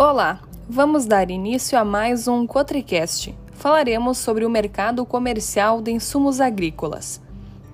Olá, vamos dar início a mais um Cotricast. Falaremos sobre o mercado comercial de insumos agrícolas.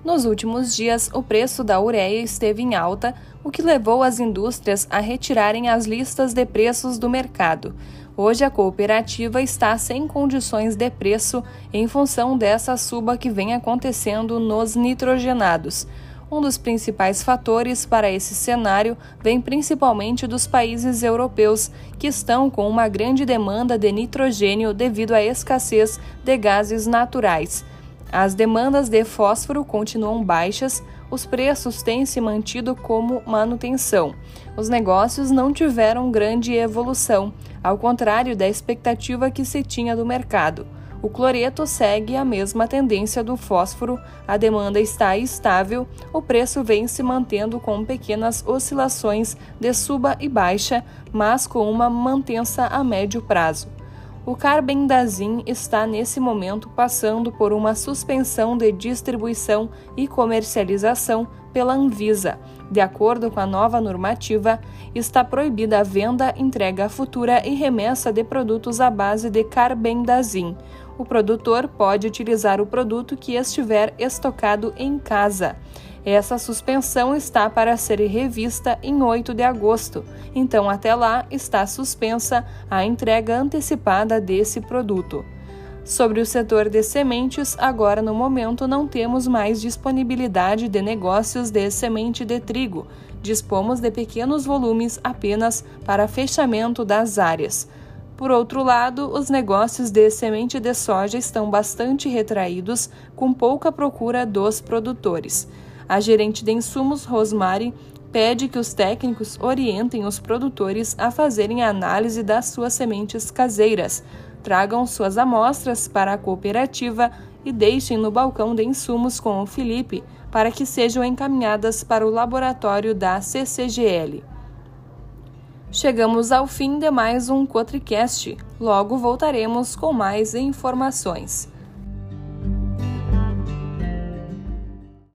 Nos últimos dias, o preço da ureia esteve em alta, o que levou as indústrias a retirarem as listas de preços do mercado. Hoje, a cooperativa está sem condições de preço em função dessa suba que vem acontecendo nos nitrogenados. Um dos principais fatores para esse cenário vem principalmente dos países europeus, que estão com uma grande demanda de nitrogênio devido à escassez de gases naturais. As demandas de fósforo continuam baixas, os preços têm se mantido como manutenção. Os negócios não tiveram grande evolução, ao contrário da expectativa que se tinha do mercado. O cloreto segue a mesma tendência do fósforo, a demanda está estável, o preço vem se mantendo com pequenas oscilações de suba e baixa, mas com uma mantença a médio prazo. O carbendazim está nesse momento passando por uma suspensão de distribuição e comercialização pela Anvisa. De acordo com a nova normativa, está proibida a venda, entrega futura e remessa de produtos à base de carbendazim o produtor pode utilizar o produto que estiver estocado em casa. Essa suspensão está para ser revista em 8 de agosto, então até lá está suspensa a entrega antecipada desse produto. Sobre o setor de sementes, agora no momento não temos mais disponibilidade de negócios de semente de trigo. Dispomos de pequenos volumes apenas para fechamento das áreas. Por outro lado, os negócios de semente de soja estão bastante retraídos, com pouca procura dos produtores. A gerente de insumos, Rosemary, pede que os técnicos orientem os produtores a fazerem a análise das suas sementes caseiras, tragam suas amostras para a cooperativa e deixem no balcão de insumos com o Felipe para que sejam encaminhadas para o laboratório da CCGL. Chegamos ao fim de mais um Cotricast. Logo voltaremos com mais informações.